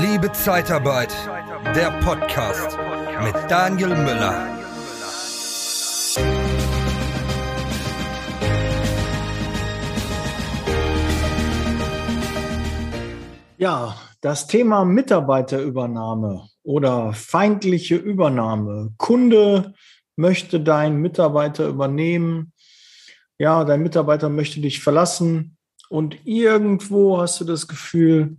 Liebe Zeitarbeit, der Podcast mit Daniel Müller. Ja, das Thema Mitarbeiterübernahme oder feindliche Übernahme. Kunde möchte deinen Mitarbeiter übernehmen. Ja, dein Mitarbeiter möchte dich verlassen und irgendwo hast du das Gefühl,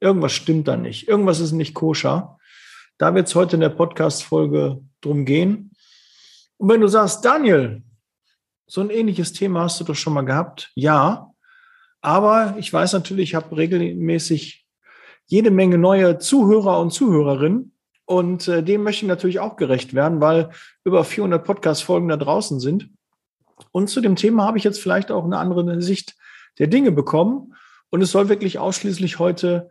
irgendwas stimmt da nicht. Irgendwas ist nicht koscher. Da wird es heute in der Podcast-Folge drum gehen. Und wenn du sagst, Daniel, so ein ähnliches Thema hast du doch schon mal gehabt. Ja, aber ich weiß natürlich, ich habe regelmäßig jede Menge neue Zuhörer und Zuhörerinnen. Und äh, dem möchte ich natürlich auch gerecht werden, weil über 400 Podcast-Folgen da draußen sind. Und zu dem Thema habe ich jetzt vielleicht auch eine andere Sicht der Dinge bekommen. Und es soll wirklich ausschließlich heute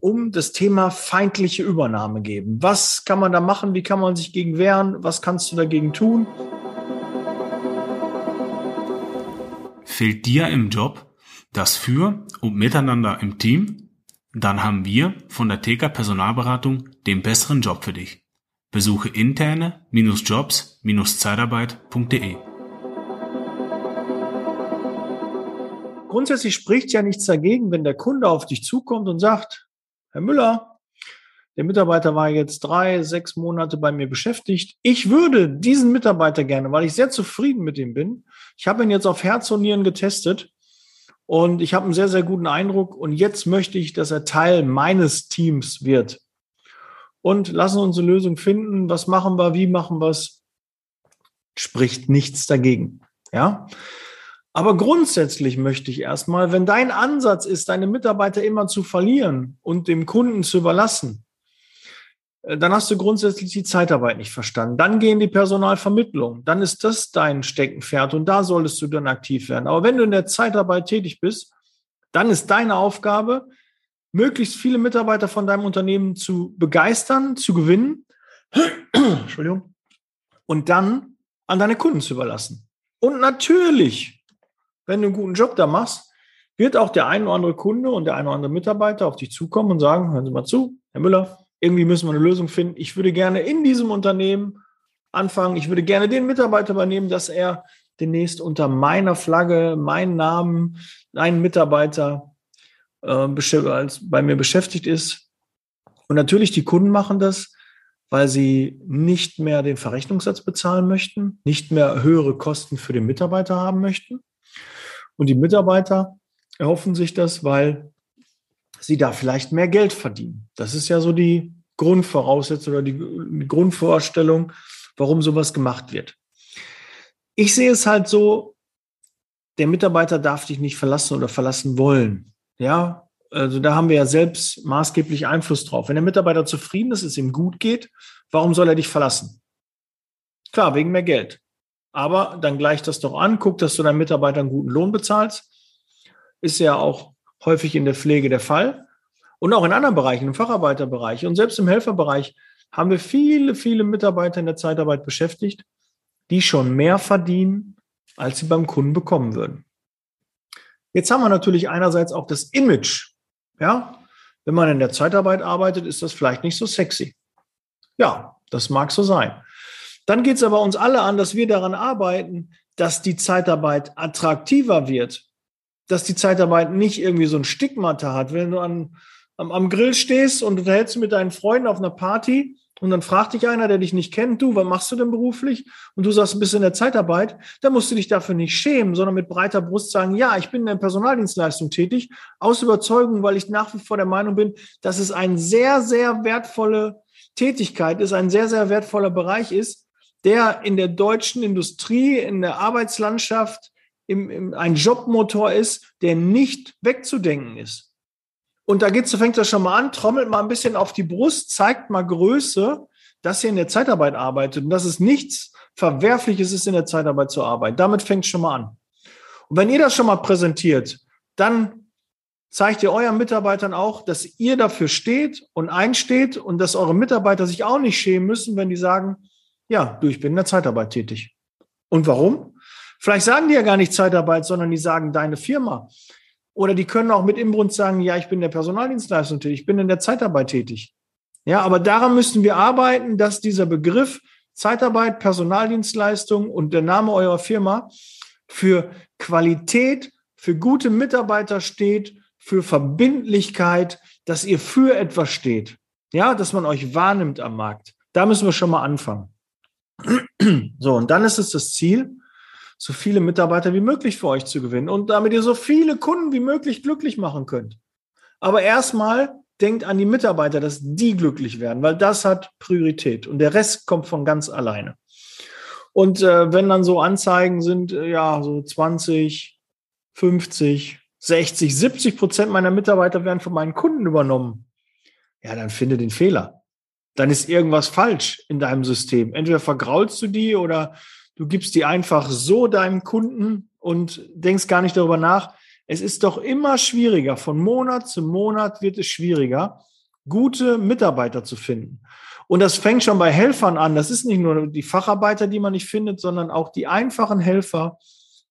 um das Thema feindliche Übernahme geben. Was kann man da machen? Wie kann man sich gegen wehren? Was kannst du dagegen tun? Fehlt dir im Job das Für und Miteinander im Team? Dann haben wir von der TK Personalberatung den besseren Job für dich. Besuche interne-jobs-zeitarbeit.de. Grundsätzlich spricht ja nichts dagegen, wenn der Kunde auf dich zukommt und sagt, Herr Müller, der Mitarbeiter war jetzt drei, sechs Monate bei mir beschäftigt. Ich würde diesen Mitarbeiter gerne, weil ich sehr zufrieden mit ihm bin. Ich habe ihn jetzt auf Herz und Nieren getestet und ich habe einen sehr, sehr guten Eindruck. Und jetzt möchte ich, dass er Teil meines Teams wird. Und lassen uns eine Lösung finden. Was machen wir? Wie machen wir es? Spricht nichts dagegen. Ja. Aber grundsätzlich möchte ich erstmal, wenn dein Ansatz ist, deine Mitarbeiter immer zu verlieren und dem Kunden zu überlassen, äh, dann hast du grundsätzlich die Zeitarbeit nicht verstanden. Dann gehen die Personalvermittlung. Dann ist das dein Steckenpferd und da solltest du dann aktiv werden. Aber wenn du in der Zeitarbeit tätig bist, dann ist deine Aufgabe, möglichst viele Mitarbeiter von deinem Unternehmen zu begeistern, zu gewinnen, Entschuldigung, und dann an deine Kunden zu überlassen. Und natürlich wenn du einen guten Job da machst, wird auch der ein oder andere Kunde und der ein oder andere Mitarbeiter auf dich zukommen und sagen, hören Sie mal zu, Herr Müller, irgendwie müssen wir eine Lösung finden. Ich würde gerne in diesem Unternehmen anfangen. Ich würde gerne den Mitarbeiter übernehmen, dass er demnächst unter meiner Flagge, meinen Namen, einen Mitarbeiter äh, als bei mir beschäftigt ist. Und natürlich, die Kunden machen das, weil sie nicht mehr den Verrechnungssatz bezahlen möchten, nicht mehr höhere Kosten für den Mitarbeiter haben möchten. Und die Mitarbeiter erhoffen sich das, weil sie da vielleicht mehr Geld verdienen. Das ist ja so die Grundvoraussetzung oder die, Grundvorstellung, warum sowas gemacht wird. Ich sehe es halt so, der Mitarbeiter darf dich nicht verlassen oder verlassen wollen. Ja, also da haben wir ja selbst maßgeblich Einfluss drauf. Wenn der Mitarbeiter zufrieden ist, es ihm gut geht, warum soll er dich verlassen? Klar, wegen mehr Geld. Aber dann gleicht das doch an, guck, dass du deinen Mitarbeitern guten Lohn bezahlst. Ist ja auch häufig in der Pflege der Fall. Und auch in anderen Bereichen, im Facharbeiterbereich und selbst im Helferbereich haben wir viele, viele Mitarbeiter in der Zeitarbeit beschäftigt, die schon mehr verdienen, als sie beim Kunden bekommen würden. Jetzt haben wir natürlich einerseits auch das Image. Ja, wenn man in der Zeitarbeit arbeitet, ist das vielleicht nicht so sexy. Ja, das mag so sein. Dann geht es aber uns alle an, dass wir daran arbeiten, dass die Zeitarbeit attraktiver wird, dass die Zeitarbeit nicht irgendwie so ein Stigmata hat. Wenn du an, am, am Grill stehst und du hältst mit deinen Freunden auf einer Party und dann fragt dich einer, der dich nicht kennt, du, was machst du denn beruflich? Und du sagst, du bist in der Zeitarbeit, dann musst du dich dafür nicht schämen, sondern mit breiter Brust sagen, ja, ich bin in der Personaldienstleistung tätig, aus Überzeugung, weil ich nach wie vor der Meinung bin, dass es eine sehr, sehr wertvolle Tätigkeit ist, ein sehr, sehr wertvoller Bereich ist, der in der deutschen Industrie, in der Arbeitslandschaft im, im, ein Jobmotor ist, der nicht wegzudenken ist. Und da geht's, fängt das schon mal an, trommelt mal ein bisschen auf die Brust, zeigt mal Größe, dass ihr in der Zeitarbeit arbeitet und dass es nichts Verwerfliches ist, in der Zeitarbeit zu arbeiten. Damit fängt schon mal an. Und wenn ihr das schon mal präsentiert, dann zeigt ihr euren Mitarbeitern auch, dass ihr dafür steht und einsteht und dass eure Mitarbeiter sich auch nicht schämen müssen, wenn die sagen, ja, du, ich bin in der Zeitarbeit tätig. Und warum? Vielleicht sagen die ja gar nicht Zeitarbeit, sondern die sagen deine Firma. Oder die können auch mit Imbrunst sagen, ja, ich bin der Personaldienstleistung tätig, ich bin in der Zeitarbeit tätig. Ja, aber daran müssen wir arbeiten, dass dieser Begriff Zeitarbeit, Personaldienstleistung und der Name eurer Firma für Qualität, für gute Mitarbeiter steht, für Verbindlichkeit, dass ihr für etwas steht. Ja, dass man euch wahrnimmt am Markt. Da müssen wir schon mal anfangen. So, und dann ist es das Ziel, so viele Mitarbeiter wie möglich für euch zu gewinnen und damit ihr so viele Kunden wie möglich glücklich machen könnt. Aber erstmal denkt an die Mitarbeiter, dass die glücklich werden, weil das hat Priorität und der Rest kommt von ganz alleine. Und äh, wenn dann so Anzeigen sind, äh, ja, so 20, 50, 60, 70 Prozent meiner Mitarbeiter werden von meinen Kunden übernommen, ja, dann finde den Fehler. Dann ist irgendwas falsch in deinem System. Entweder vergraulst du die oder du gibst die einfach so deinem Kunden und denkst gar nicht darüber nach. Es ist doch immer schwieriger. Von Monat zu Monat wird es schwieriger, gute Mitarbeiter zu finden. Und das fängt schon bei Helfern an. Das ist nicht nur die Facharbeiter, die man nicht findet, sondern auch die einfachen Helfer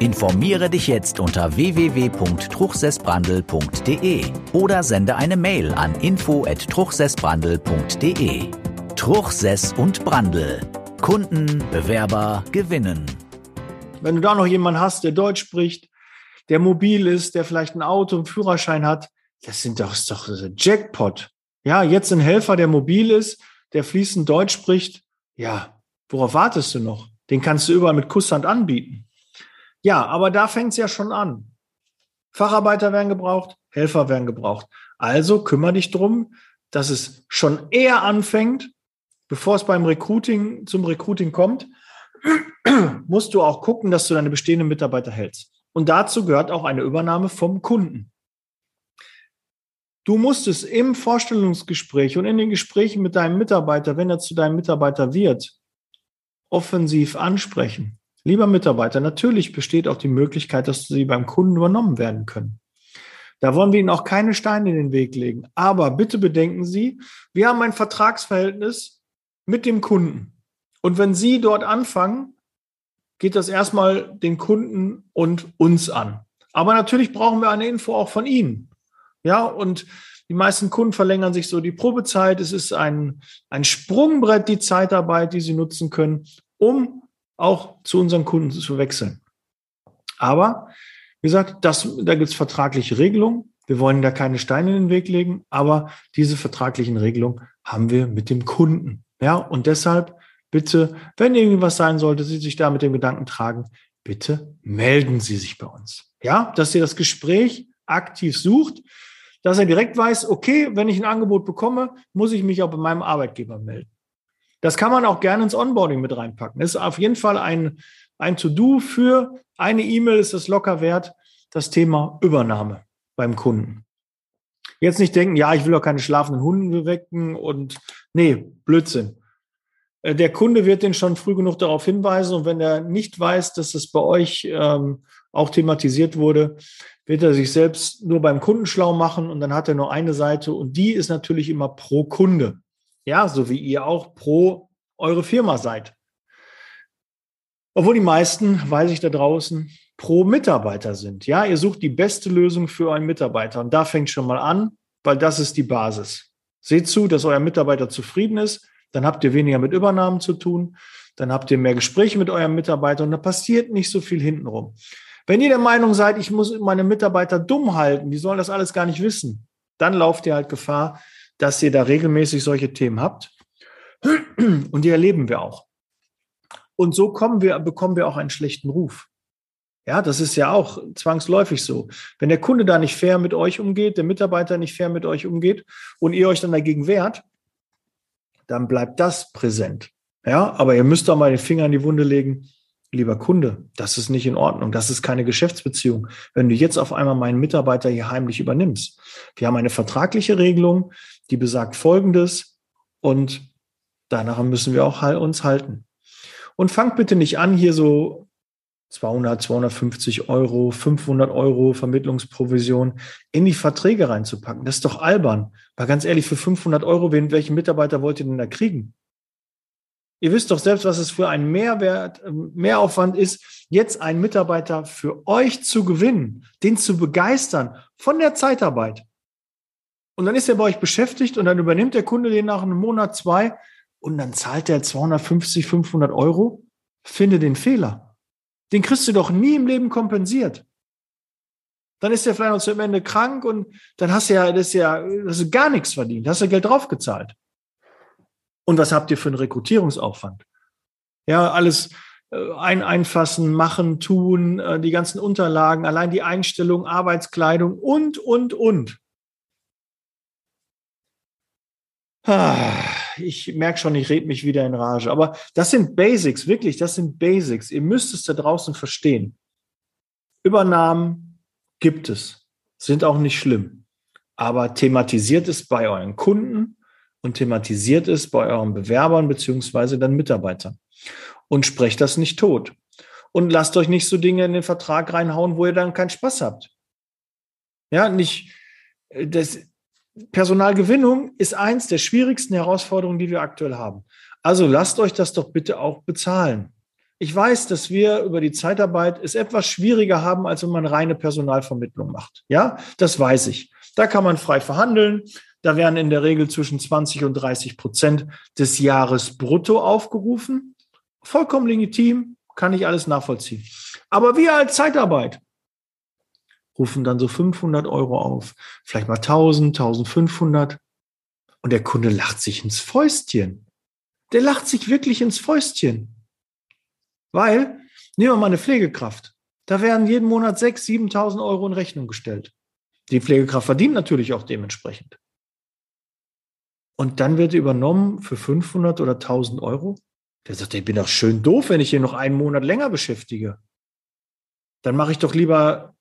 Informiere dich jetzt unter www.truchsessbrandel.de oder sende eine Mail an info@truchsessbrandel.de. Truchsess und Brandel. Kunden, Bewerber gewinnen. Wenn du da noch jemanden hast, der Deutsch spricht, der mobil ist, der vielleicht ein Auto, einen Führerschein hat, das sind doch, ist doch Jackpot. Ja, jetzt ein Helfer, der mobil ist, der fließend Deutsch spricht. Ja, worauf wartest du noch? Den kannst du überall mit Kusshand anbieten. Ja, aber da fängt es ja schon an. Facharbeiter werden gebraucht, Helfer werden gebraucht. Also kümmere dich drum, dass es schon eher anfängt, bevor es beim Recruiting zum Recruiting kommt, musst du auch gucken, dass du deine bestehenden Mitarbeiter hältst. Und dazu gehört auch eine Übernahme vom Kunden. Du musst es im Vorstellungsgespräch und in den Gesprächen mit deinem Mitarbeiter, wenn er zu deinem Mitarbeiter wird, offensiv ansprechen. Lieber Mitarbeiter, natürlich besteht auch die Möglichkeit, dass Sie beim Kunden übernommen werden können. Da wollen wir Ihnen auch keine Steine in den Weg legen. Aber bitte bedenken Sie, wir haben ein Vertragsverhältnis mit dem Kunden. Und wenn Sie dort anfangen, geht das erstmal den Kunden und uns an. Aber natürlich brauchen wir eine Info auch von Ihnen. Ja, und die meisten Kunden verlängern sich so die Probezeit. Es ist ein, ein Sprungbrett, die Zeitarbeit, die Sie nutzen können, um auch zu unseren Kunden zu wechseln. Aber wie gesagt, das, da gibt es vertragliche Regelungen. Wir wollen da keine Steine in den Weg legen, aber diese vertraglichen Regelungen haben wir mit dem Kunden. Ja, und deshalb bitte, wenn irgendwas sein sollte, Sie sich da mit dem Gedanken tragen, bitte melden Sie sich bei uns. Ja, dass ihr das Gespräch aktiv sucht, dass er direkt weiß, okay, wenn ich ein Angebot bekomme, muss ich mich auch bei meinem Arbeitgeber melden. Das kann man auch gerne ins Onboarding mit reinpacken. Ist auf jeden Fall ein, ein To-Do für eine E-Mail ist es locker wert, das Thema Übernahme beim Kunden. Jetzt nicht denken, ja, ich will doch keine schlafenden Hunde wecken und nee, Blödsinn. Äh, der Kunde wird den schon früh genug darauf hinweisen und wenn er nicht weiß, dass es bei euch ähm, auch thematisiert wurde, wird er sich selbst nur beim Kunden schlau machen und dann hat er nur eine Seite und die ist natürlich immer pro Kunde. Ja, so wie ihr auch pro eure Firma seid. Obwohl die meisten, weiß ich da draußen, pro Mitarbeiter sind. Ja, ihr sucht die beste Lösung für euren Mitarbeiter. Und da fängt schon mal an, weil das ist die Basis. Seht zu, dass euer Mitarbeiter zufrieden ist. Dann habt ihr weniger mit Übernahmen zu tun. Dann habt ihr mehr Gespräche mit eurem Mitarbeiter und da passiert nicht so viel hintenrum. Wenn ihr der Meinung seid, ich muss meine Mitarbeiter dumm halten, die sollen das alles gar nicht wissen, dann lauft ihr halt Gefahr, dass ihr da regelmäßig solche Themen habt. Und die erleben wir auch. Und so kommen wir, bekommen wir auch einen schlechten Ruf. Ja, das ist ja auch zwangsläufig so. Wenn der Kunde da nicht fair mit euch umgeht, der Mitarbeiter nicht fair mit euch umgeht und ihr euch dann dagegen wehrt, dann bleibt das präsent. Ja, aber ihr müsst doch mal den Finger in die Wunde legen. Lieber Kunde, das ist nicht in Ordnung, das ist keine Geschäftsbeziehung, wenn du jetzt auf einmal meinen Mitarbeiter hier heimlich übernimmst. Wir haben eine vertragliche Regelung, die besagt Folgendes und danach müssen wir auch uns halten. Und fangt bitte nicht an, hier so 200, 250 Euro, 500 Euro Vermittlungsprovision in die Verträge reinzupacken. Das ist doch albern. Weil ganz ehrlich, für 500 Euro, welchen Mitarbeiter wollt ihr denn da kriegen? Ihr wisst doch selbst, was es für ein Mehrwert, Mehraufwand ist, jetzt einen Mitarbeiter für euch zu gewinnen, den zu begeistern von der Zeitarbeit. Und dann ist er bei euch beschäftigt und dann übernimmt der Kunde den nach einem Monat, zwei und dann zahlt er 250, 500 Euro. Finde den Fehler. Den kriegst du doch nie im Leben kompensiert. Dann ist er vielleicht noch zum Ende krank und dann hast du ja, das ist ja, das ist gar nichts verdient. Hast du Geld draufgezahlt. Und was habt ihr für einen Rekrutierungsaufwand? Ja, alles äh, ein, einfassen, machen, tun, äh, die ganzen Unterlagen, allein die Einstellung, Arbeitskleidung und, und, und. Ich merke schon, ich rede mich wieder in Rage. Aber das sind Basics, wirklich, das sind Basics. Ihr müsst es da draußen verstehen. Übernahmen gibt es, sind auch nicht schlimm. Aber thematisiert es bei euren Kunden, und thematisiert es bei euren Bewerbern beziehungsweise dann Mitarbeitern. Und sprecht das nicht tot. Und lasst euch nicht so Dinge in den Vertrag reinhauen, wo ihr dann keinen Spaß habt. Ja, nicht, äh, das, Personalgewinnung ist eins der schwierigsten Herausforderungen, die wir aktuell haben. Also lasst euch das doch bitte auch bezahlen. Ich weiß, dass wir über die Zeitarbeit es etwas schwieriger haben, als wenn man reine Personalvermittlung macht. Ja, das weiß ich. Da kann man frei verhandeln. Da werden in der Regel zwischen 20 und 30 Prozent des Jahres brutto aufgerufen. Vollkommen legitim, kann ich alles nachvollziehen. Aber wir als Zeitarbeit rufen dann so 500 Euro auf, vielleicht mal 1000, 1500. Und der Kunde lacht sich ins Fäustchen. Der lacht sich wirklich ins Fäustchen. Weil, nehmen wir mal eine Pflegekraft. Da werden jeden Monat 6.000, 7.000 Euro in Rechnung gestellt. Die Pflegekraft verdient natürlich auch dementsprechend. Und dann wird übernommen für 500 oder 1000 Euro. Der sagt, ich bin doch schön doof, wenn ich hier noch einen Monat länger beschäftige. Dann mache ich doch lieber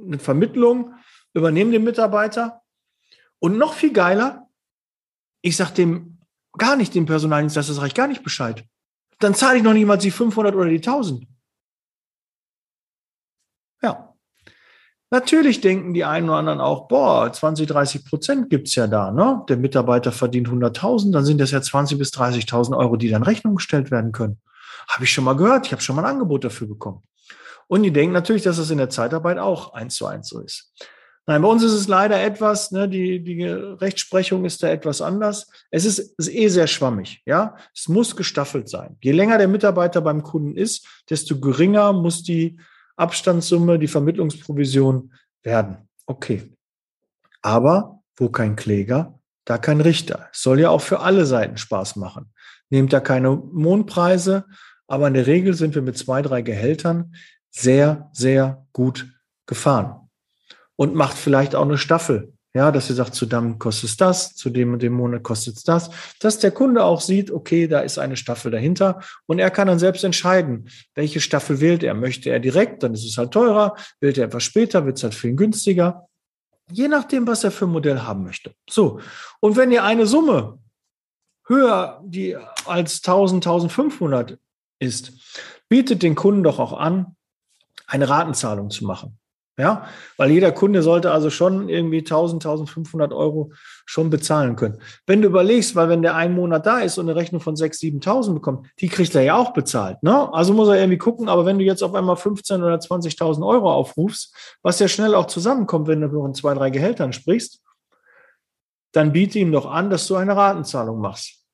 eine Vermittlung, übernehme den Mitarbeiter. Und noch viel geiler, ich sage dem gar nicht, dem Personaldienstleister, das reicht gar nicht Bescheid. Dann zahle ich noch nicht mal die 500 oder die 1000. Ja. Natürlich denken die einen oder anderen auch, boah, 20, 30 Prozent gibt's ja da. Ne? Der Mitarbeiter verdient 100.000, dann sind das ja 20 bis 30.000 Euro, die dann Rechnung gestellt werden können. Habe ich schon mal gehört, ich habe schon mal ein Angebot dafür bekommen. Und die denken natürlich, dass es in der Zeitarbeit auch eins zu eins so ist. Nein, bei uns ist es leider etwas, ne, die, die Rechtsprechung ist da etwas anders. Es ist, ist eh sehr schwammig, ja. Es muss gestaffelt sein. Je länger der Mitarbeiter beim Kunden ist, desto geringer muss die Abstandssumme, die Vermittlungsprovision werden. Okay. Aber wo kein Kläger, da kein Richter. Es soll ja auch für alle Seiten Spaß machen. Nehmt da keine Mondpreise, aber in der Regel sind wir mit zwei, drei Gehältern sehr, sehr gut gefahren. Und macht vielleicht auch eine Staffel. Ja, dass ihr sagt, zu dem kostet es das, zu dem und dem Monat kostet es das, dass der Kunde auch sieht, okay, da ist eine Staffel dahinter und er kann dann selbst entscheiden, welche Staffel wählt er. Möchte er direkt, dann ist es halt teurer, wählt er etwas später, wird es halt viel günstiger. Je nachdem, was er für ein Modell haben möchte. So. Und wenn ihr eine Summe höher die als 1000, 1500 ist, bietet den Kunden doch auch an, eine Ratenzahlung zu machen. Ja, weil jeder Kunde sollte also schon irgendwie 1000, 1500 Euro schon bezahlen können. Wenn du überlegst, weil wenn der einen Monat da ist und eine Rechnung von 6.000, 7.000 bekommt, die kriegt er ja auch bezahlt. Ne? Also muss er irgendwie gucken, aber wenn du jetzt auf einmal 15 oder 20.000 Euro aufrufst, was ja schnell auch zusammenkommt, wenn du von zwei, drei Gehältern sprichst, dann biete ihm doch an, dass du eine Ratenzahlung machst.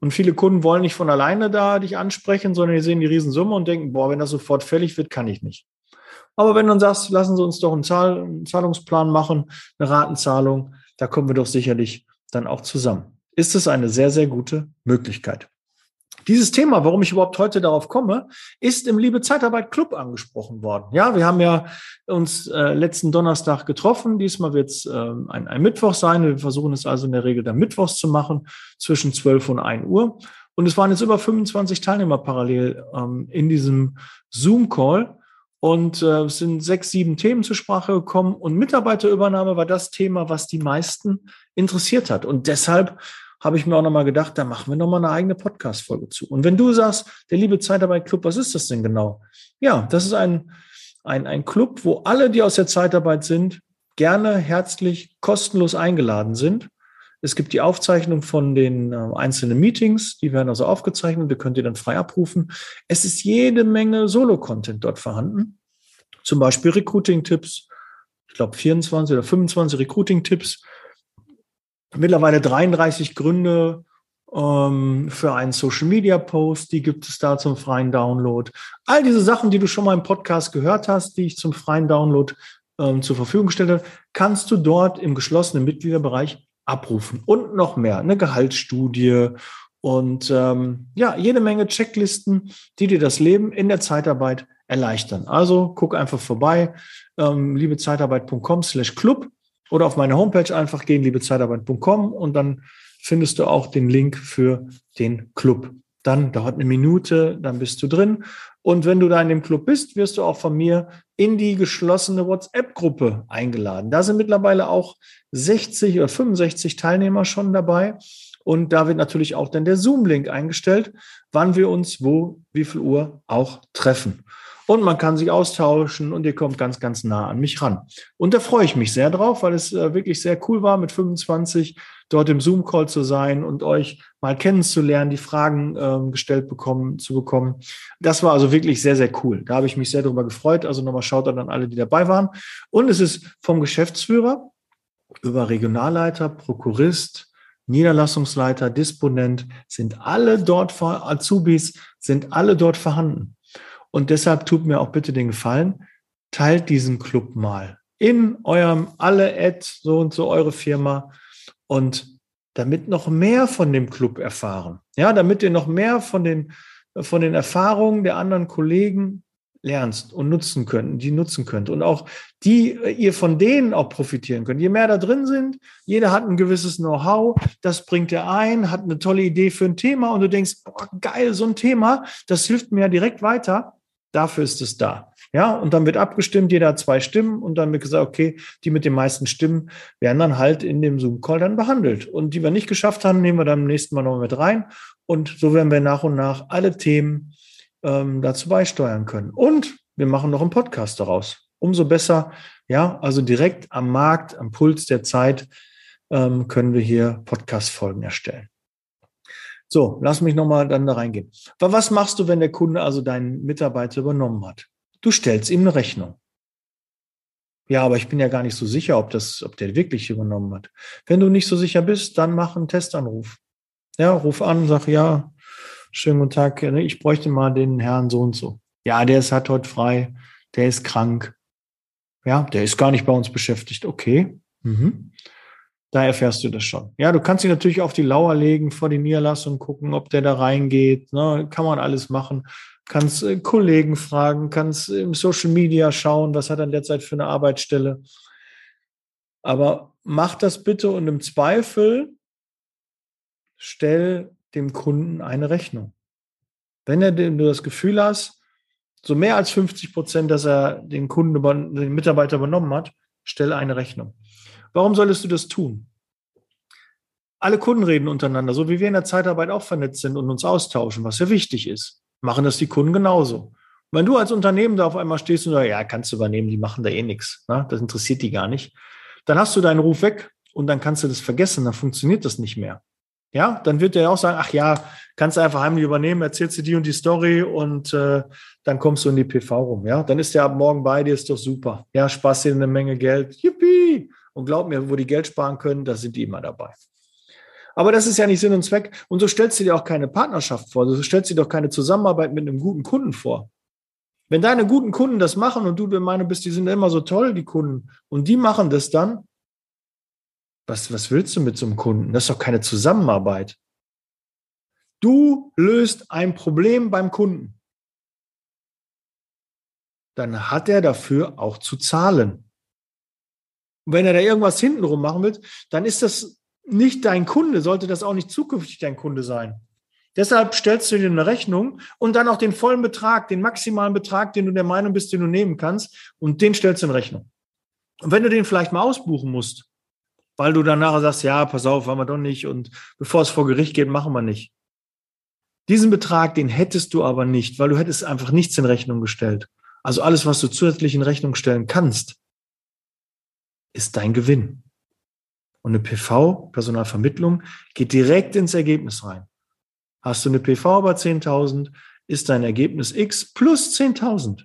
Und viele Kunden wollen nicht von alleine da dich ansprechen, sondern die sehen die Riesensumme und denken, boah, wenn das sofort fällig wird, kann ich nicht. Aber wenn du dann sagst, lassen Sie uns doch einen, Zahl, einen Zahlungsplan machen, eine Ratenzahlung, da kommen wir doch sicherlich dann auch zusammen. Ist es eine sehr, sehr gute Möglichkeit. Dieses Thema, warum ich überhaupt heute darauf komme, ist im Liebe Zeitarbeit Club angesprochen worden. Ja, wir haben ja uns äh, letzten Donnerstag getroffen. Diesmal wird es äh, ein, ein Mittwoch sein. Wir versuchen es also in der Regel dann Mittwochs zu machen, zwischen 12 und 1 Uhr. Und es waren jetzt über 25 Teilnehmer parallel ähm, in diesem Zoom-Call. Und äh, es sind sechs, sieben Themen zur Sprache gekommen. Und Mitarbeiterübernahme war das Thema, was die meisten interessiert hat. Und deshalb habe ich mir auch nochmal gedacht, da machen wir nochmal eine eigene Podcast-Folge zu. Und wenn du sagst, der liebe Zeitarbeit Club, was ist das denn genau? Ja, das ist ein, ein, ein Club, wo alle, die aus der Zeitarbeit sind, gerne herzlich kostenlos eingeladen sind. Es gibt die Aufzeichnung von den äh, einzelnen Meetings, die werden also aufgezeichnet, die könnt ihr dann frei abrufen. Es ist jede Menge Solo-Content dort vorhanden. Zum Beispiel Recruiting-Tipps, ich glaube 24 oder 25 Recruiting-Tipps. Mittlerweile 33 Gründe ähm, für einen Social-Media-Post, die gibt es da zum freien Download. All diese Sachen, die du schon mal im Podcast gehört hast, die ich zum freien Download ähm, zur Verfügung gestellt habe, kannst du dort im geschlossenen Mitgliederbereich abrufen. Und noch mehr, eine Gehaltsstudie und ähm, ja, jede Menge Checklisten, die dir das Leben in der Zeitarbeit erleichtern. Also guck einfach vorbei, ähm, liebezeitarbeit.com slash club oder auf meine Homepage einfach gehen, liebezeitarbeit.com und dann findest du auch den Link für den Club. Dann dauert eine Minute, dann bist du drin. Und wenn du da in dem Club bist, wirst du auch von mir in die geschlossene WhatsApp-Gruppe eingeladen. Da sind mittlerweile auch 60 oder 65 Teilnehmer schon dabei. Und da wird natürlich auch dann der Zoom-Link eingestellt, wann wir uns wo, wie viel Uhr auch treffen. Und man kann sich austauschen und ihr kommt ganz, ganz nah an mich ran. Und da freue ich mich sehr drauf, weil es äh, wirklich sehr cool war, mit 25 dort im Zoom-Call zu sein und euch mal kennenzulernen, die Fragen äh, gestellt bekommen, zu bekommen. Das war also wirklich sehr, sehr cool. Da habe ich mich sehr darüber gefreut. Also nochmal schaut an alle, die dabei waren. Und es ist vom Geschäftsführer über Regionalleiter, Prokurist, Niederlassungsleiter, Disponent, sind alle dort, Azubis, sind alle dort vorhanden. Und deshalb tut mir auch bitte den Gefallen, teilt diesen Club mal in eurem alle Ad, so und so eure Firma und damit noch mehr von dem Club erfahren. Ja, damit ihr noch mehr von den, von den Erfahrungen der anderen Kollegen lernst und nutzen könnt, die nutzen könnt und auch die ihr von denen auch profitieren könnt. Je mehr da drin sind, jeder hat ein gewisses Know-how, das bringt er ein, hat eine tolle Idee für ein Thema und du denkst, boah, geil, so ein Thema, das hilft mir ja direkt weiter. Dafür ist es da. Ja, und dann wird abgestimmt, jeder hat zwei Stimmen und dann wird gesagt, okay, die mit den meisten Stimmen werden dann halt in dem Zoom-Call dann behandelt. Und die wir nicht geschafft haben, nehmen wir dann am nächsten Mal noch mit rein. Und so werden wir nach und nach alle Themen ähm, dazu beisteuern können. Und wir machen noch einen Podcast daraus. Umso besser, ja, also direkt am Markt, am Puls der Zeit ähm, können wir hier Podcast-Folgen erstellen. So, lass mich nochmal dann da reingehen. Aber was machst du, wenn der Kunde also deinen Mitarbeiter übernommen hat? Du stellst ihm eine Rechnung. Ja, aber ich bin ja gar nicht so sicher, ob das, ob der wirklich übernommen hat. Wenn du nicht so sicher bist, dann mach einen Testanruf. Ja, ruf an, sag ja, schönen guten Tag, ich bräuchte mal den Herrn so und so. Ja, der ist, hat heute frei, der ist krank. Ja, der ist gar nicht bei uns beschäftigt. Okay. Mhm. Da erfährst du das schon. Ja, du kannst dich natürlich auf die Lauer legen vor die Niederlassung, gucken, ob der da reingeht. Ne? Kann man alles machen. Kannst äh, Kollegen fragen, kannst im Social Media schauen, was hat er derzeit für eine Arbeitsstelle. Aber mach das bitte und im Zweifel stell dem Kunden eine Rechnung. Wenn er du das Gefühl hast, so mehr als 50 Prozent, dass er den Kunden, den Mitarbeiter übernommen hat, stell eine Rechnung. Warum solltest du das tun? Alle Kunden reden untereinander, so wie wir in der Zeitarbeit auch vernetzt sind und uns austauschen, was ja wichtig ist. Machen das die Kunden genauso. Wenn du als Unternehmen da auf einmal stehst und sagst, ja, kannst du übernehmen, die machen da eh nichts, ne? das interessiert die gar nicht, dann hast du deinen Ruf weg und dann kannst du das vergessen, dann funktioniert das nicht mehr. Ja, dann wird der auch sagen, ach ja, kannst du einfach heimlich übernehmen, erzählst du die und die Story und äh, dann kommst du in die PV rum. Ja, dann ist der ab morgen bei dir, ist doch super. Ja, Spaß dir eine Menge Geld. Yippie! Und glaub mir, wo die Geld sparen können, da sind die immer dabei. Aber das ist ja nicht Sinn und Zweck. Und so stellst du dir auch keine Partnerschaft vor. So stellst du dir doch keine Zusammenarbeit mit einem guten Kunden vor. Wenn deine guten Kunden das machen und du der Meinung bist, die sind immer so toll, die Kunden, und die machen das dann, was, was willst du mit so einem Kunden? Das ist doch keine Zusammenarbeit. Du löst ein Problem beim Kunden. Dann hat er dafür auch zu zahlen. Und wenn er da irgendwas hintenrum machen will, dann ist das nicht dein Kunde, sollte das auch nicht zukünftig dein Kunde sein. Deshalb stellst du dir eine Rechnung und dann auch den vollen Betrag, den maximalen Betrag, den du der Meinung bist, den du nehmen kannst, und den stellst du in Rechnung. Und wenn du den vielleicht mal ausbuchen musst, weil du dann nachher sagst, ja, pass auf, haben wir doch nicht und bevor es vor Gericht geht, machen wir nicht. Diesen Betrag, den hättest du aber nicht, weil du hättest einfach nichts in Rechnung gestellt. Also alles, was du zusätzlich in Rechnung stellen kannst, ist dein Gewinn. Und eine PV, Personalvermittlung, geht direkt ins Ergebnis rein. Hast du eine PV über 10.000, ist dein Ergebnis X plus 10.000.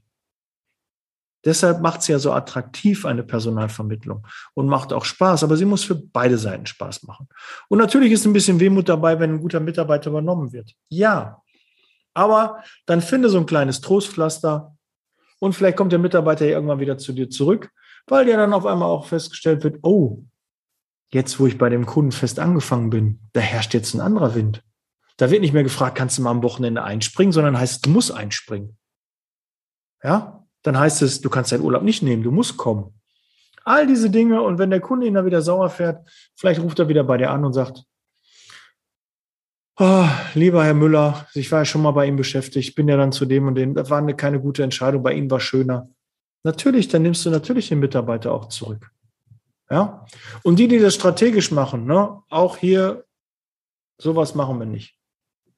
Deshalb macht es ja so attraktiv, eine Personalvermittlung und macht auch Spaß, aber sie muss für beide Seiten Spaß machen. Und natürlich ist ein bisschen Wehmut dabei, wenn ein guter Mitarbeiter übernommen wird. Ja, aber dann finde so ein kleines Trostpflaster und vielleicht kommt der Mitarbeiter irgendwann wieder zu dir zurück, weil der dann auf einmal auch festgestellt wird, oh, jetzt wo ich bei dem Kunden fest angefangen bin, da herrscht jetzt ein anderer Wind. Da wird nicht mehr gefragt, kannst du mal am Wochenende einspringen, sondern heißt, du musst einspringen. Ja, dann heißt es, du kannst deinen Urlaub nicht nehmen, du musst kommen. All diese Dinge und wenn der Kunde ihn dann wieder sauer fährt, vielleicht ruft er wieder bei dir an und sagt, oh, lieber Herr Müller, ich war ja schon mal bei Ihnen beschäftigt, bin ja dann zu dem und dem, das war eine, keine gute Entscheidung, bei Ihnen war schöner. Natürlich, dann nimmst du natürlich den Mitarbeiter auch zurück. Ja? Und die, die das strategisch machen, ne, auch hier, sowas machen wir nicht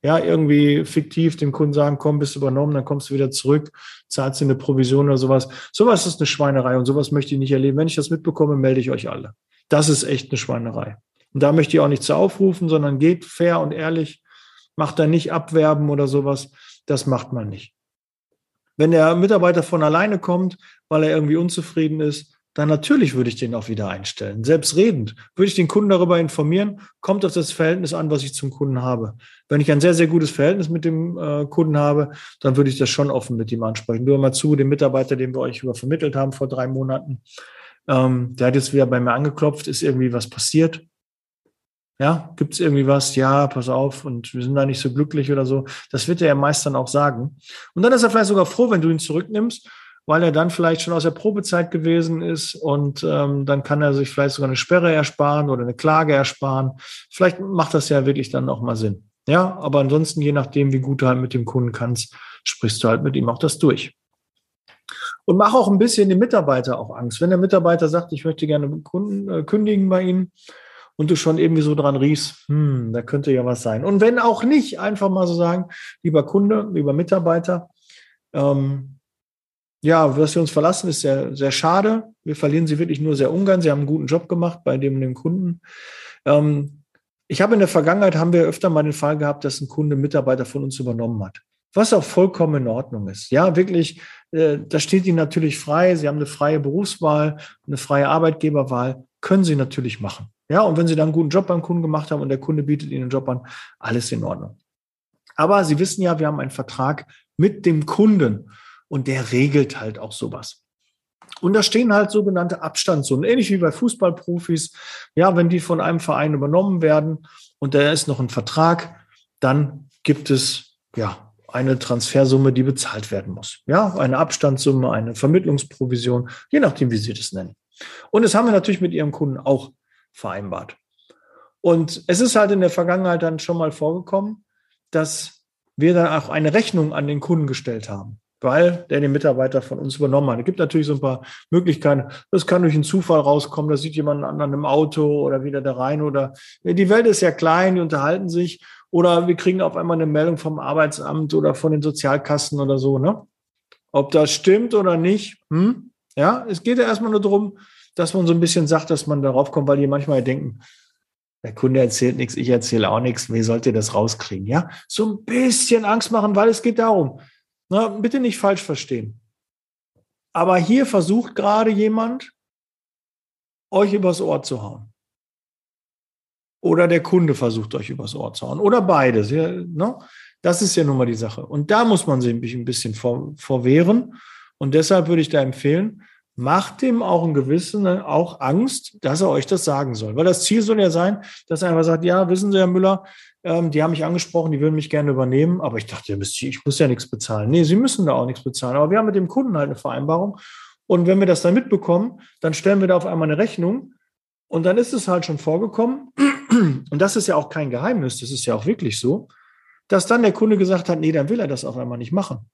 ja, irgendwie fiktiv dem Kunden sagen, komm, bist übernommen, dann kommst du wieder zurück, zahlst dir eine Provision oder sowas. Sowas ist eine Schweinerei und sowas möchte ich nicht erleben. Wenn ich das mitbekomme, melde ich euch alle. Das ist echt eine Schweinerei. Und da möchte ich auch nicht zu aufrufen, sondern geht fair und ehrlich, macht da nicht abwerben oder sowas. Das macht man nicht. Wenn der Mitarbeiter von alleine kommt, weil er irgendwie unzufrieden ist, dann natürlich würde ich den auch wieder einstellen. Selbstredend würde ich den Kunden darüber informieren, kommt auf das Verhältnis an, was ich zum Kunden habe. Wenn ich ein sehr, sehr gutes Verhältnis mit dem äh, Kunden habe, dann würde ich das schon offen mit ihm ansprechen. Nur mal zu, dem Mitarbeiter, den wir euch übervermittelt haben vor drei Monaten, ähm, der hat jetzt wieder bei mir angeklopft, ist irgendwie was passiert. Ja, gibt es irgendwie was? Ja, pass auf, und wir sind da nicht so glücklich oder so. Das wird er ja meist dann auch sagen. Und dann ist er vielleicht sogar froh, wenn du ihn zurücknimmst weil er dann vielleicht schon aus der Probezeit gewesen ist und ähm, dann kann er sich vielleicht sogar eine Sperre ersparen oder eine Klage ersparen. Vielleicht macht das ja wirklich dann auch mal Sinn. Ja, aber ansonsten, je nachdem, wie gut du halt mit dem Kunden kannst, sprichst du halt mit ihm auch das durch. Und mach auch ein bisschen dem Mitarbeiter auch Angst. Wenn der Mitarbeiter sagt, ich möchte gerne Kunden, äh, kündigen bei Ihnen und du schon irgendwie so dran riechst, hm, da könnte ja was sein. Und wenn auch nicht, einfach mal so sagen, lieber Kunde, lieber Mitarbeiter, ähm, ja, dass sie uns verlassen, ist sehr, sehr schade. Wir verlieren sie wirklich nur sehr ungern. Sie haben einen guten Job gemacht bei dem, dem Kunden. Ähm, ich habe in der Vergangenheit, haben wir öfter mal den Fall gehabt, dass ein Kunde Mitarbeiter von uns übernommen hat. Was auch vollkommen in Ordnung ist. Ja, wirklich, äh, das steht Ihnen natürlich frei. Sie haben eine freie Berufswahl, eine freie Arbeitgeberwahl. Können Sie natürlich machen. Ja, und wenn Sie dann einen guten Job beim Kunden gemacht haben und der Kunde bietet Ihnen einen Job an, alles in Ordnung. Aber Sie wissen ja, wir haben einen Vertrag mit dem Kunden und der regelt halt auch sowas. Und da stehen halt sogenannte Abstandszonen, ähnlich wie bei Fußballprofis. Ja, wenn die von einem Verein übernommen werden und da ist noch ein Vertrag, dann gibt es ja eine Transfersumme, die bezahlt werden muss. Ja, eine Abstandssumme, eine Vermittlungsprovision, je nachdem, wie Sie das nennen. Und das haben wir natürlich mit Ihrem Kunden auch vereinbart. Und es ist halt in der Vergangenheit dann schon mal vorgekommen, dass wir dann auch eine Rechnung an den Kunden gestellt haben weil der den Mitarbeiter von uns übernommen hat. Es gibt natürlich so ein paar Möglichkeiten. Das kann durch einen Zufall rauskommen, da sieht jemand einen anderen im Auto oder wieder da rein oder die Welt ist ja klein, die unterhalten sich oder wir kriegen auf einmal eine Meldung vom Arbeitsamt oder von den Sozialkassen oder so, ne? Ob das stimmt oder nicht, hm? Ja, es geht ja erstmal nur darum, dass man so ein bisschen sagt, dass man darauf kommt, weil die manchmal denken, der Kunde erzählt nichts, ich erzähle auch nichts, wie sollt ihr das rauskriegen? Ja, so ein bisschen Angst machen, weil es geht darum, na, bitte nicht falsch verstehen. Aber hier versucht gerade jemand, euch übers Ohr zu hauen. Oder der Kunde versucht euch übers Ohr zu hauen. Oder beides. Ja, ne? Das ist ja nun mal die Sache. Und da muss man sich ein bisschen vor, vorwehren. Und deshalb würde ich da empfehlen, macht dem auch ein gewissen, auch Angst, dass er euch das sagen soll. Weil das Ziel soll ja sein, dass er einfach sagt, ja, wissen Sie, Herr Müller, ähm, die haben mich angesprochen, die würden mich gerne übernehmen, aber ich dachte, ich muss ja nichts bezahlen. Nee, Sie müssen da auch nichts bezahlen. Aber wir haben mit dem Kunden halt eine Vereinbarung. Und wenn wir das dann mitbekommen, dann stellen wir da auf einmal eine Rechnung. Und dann ist es halt schon vorgekommen. Und das ist ja auch kein Geheimnis, das ist ja auch wirklich so, dass dann der Kunde gesagt hat, nee, dann will er das auf einmal nicht machen.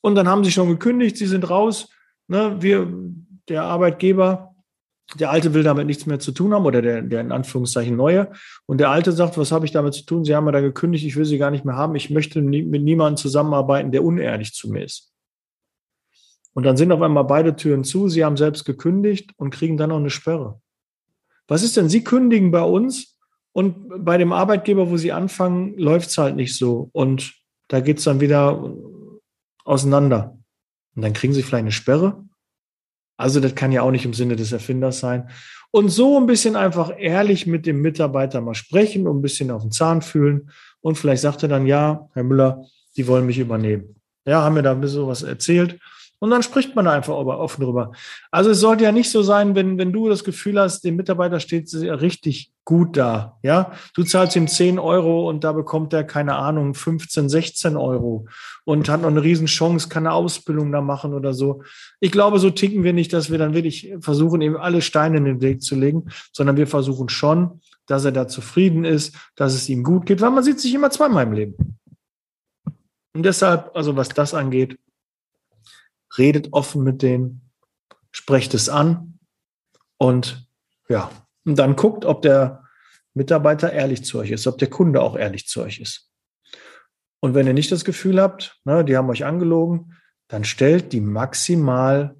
Und dann haben sie schon gekündigt, sie sind raus. Ne, wir, der Arbeitgeber, der Alte will damit nichts mehr zu tun haben oder der, der in Anführungszeichen Neue. Und der Alte sagt, was habe ich damit zu tun? Sie haben mir da gekündigt, ich will sie gar nicht mehr haben. Ich möchte nie, mit niemandem zusammenarbeiten, der unehrlich zu mir ist. Und dann sind auf einmal beide Türen zu. Sie haben selbst gekündigt und kriegen dann noch eine Sperre. Was ist denn? Sie kündigen bei uns und bei dem Arbeitgeber, wo Sie anfangen, läuft es halt nicht so. Und da geht es dann wieder auseinander. Und dann kriegen Sie vielleicht eine Sperre. Also das kann ja auch nicht im Sinne des Erfinders sein. Und so ein bisschen einfach ehrlich mit dem Mitarbeiter mal sprechen und ein bisschen auf den Zahn fühlen. Und vielleicht sagt er dann, ja, Herr Müller, die wollen mich übernehmen. Ja, haben wir da ein bisschen was erzählt. Und dann spricht man einfach offen drüber. Also es sollte ja nicht so sein, wenn, wenn du das Gefühl hast, dem Mitarbeiter steht richtig gut da. Ja, du zahlst ihm 10 Euro und da bekommt er, keine Ahnung, 15, 16 Euro und hat noch eine Riesenchance, kann eine Ausbildung da machen oder so. Ich glaube, so ticken wir nicht, dass wir dann wirklich versuchen, eben alle Steine in den Weg zu legen, sondern wir versuchen schon, dass er da zufrieden ist, dass es ihm gut geht, weil man sieht sich immer zweimal im Leben. Und deshalb, also was das angeht, redet offen mit denen, sprecht es an und ja, und dann guckt, ob der Mitarbeiter ehrlich zu euch ist, ob der Kunde auch ehrlich zu euch ist. Und wenn ihr nicht das Gefühl habt, ne, die haben euch angelogen, dann stellt die maximal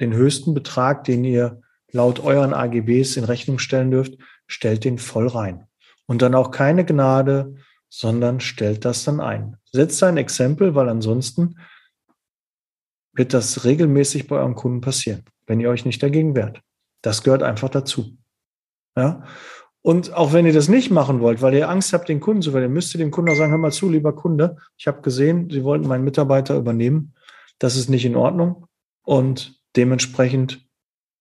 den höchsten Betrag, den ihr laut euren AGBs in Rechnung stellen dürft, stellt den voll rein. Und dann auch keine Gnade, sondern stellt das dann ein. Setzt ein Exempel, weil ansonsten wird das regelmäßig bei eurem Kunden passieren, wenn ihr euch nicht dagegen wehrt. Das gehört einfach dazu. Ja? Und auch wenn ihr das nicht machen wollt, weil ihr Angst habt, den Kunden zu verlieren, müsst ihr dem Kunden auch sagen, hör mal zu, lieber Kunde, ich habe gesehen, Sie wollten meinen Mitarbeiter übernehmen. Das ist nicht in Ordnung. Und dementsprechend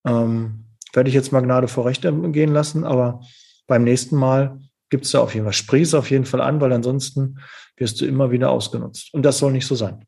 ähm, werde ich jetzt mal Gnade vor Recht gehen lassen. Aber beim nächsten Mal gibt es da auf jeden Fall, sprich es auf jeden Fall an, weil ansonsten wirst du immer wieder ausgenutzt. Und das soll nicht so sein.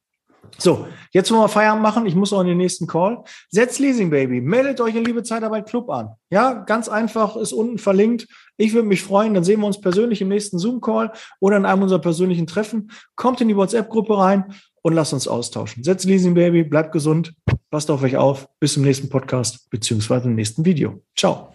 So, jetzt wollen wir Feierabend machen. Ich muss auch in den nächsten Call. Setz Leasing Baby. Meldet euch in Liebe Zeitarbeit Club an. Ja, ganz einfach, ist unten verlinkt. Ich würde mich freuen. Dann sehen wir uns persönlich im nächsten Zoom-Call oder in einem unserer persönlichen Treffen. Kommt in die WhatsApp-Gruppe rein und lasst uns austauschen. Setz Leasing Baby. Bleibt gesund. Passt auf euch auf. Bis zum nächsten Podcast beziehungsweise im nächsten Video. Ciao.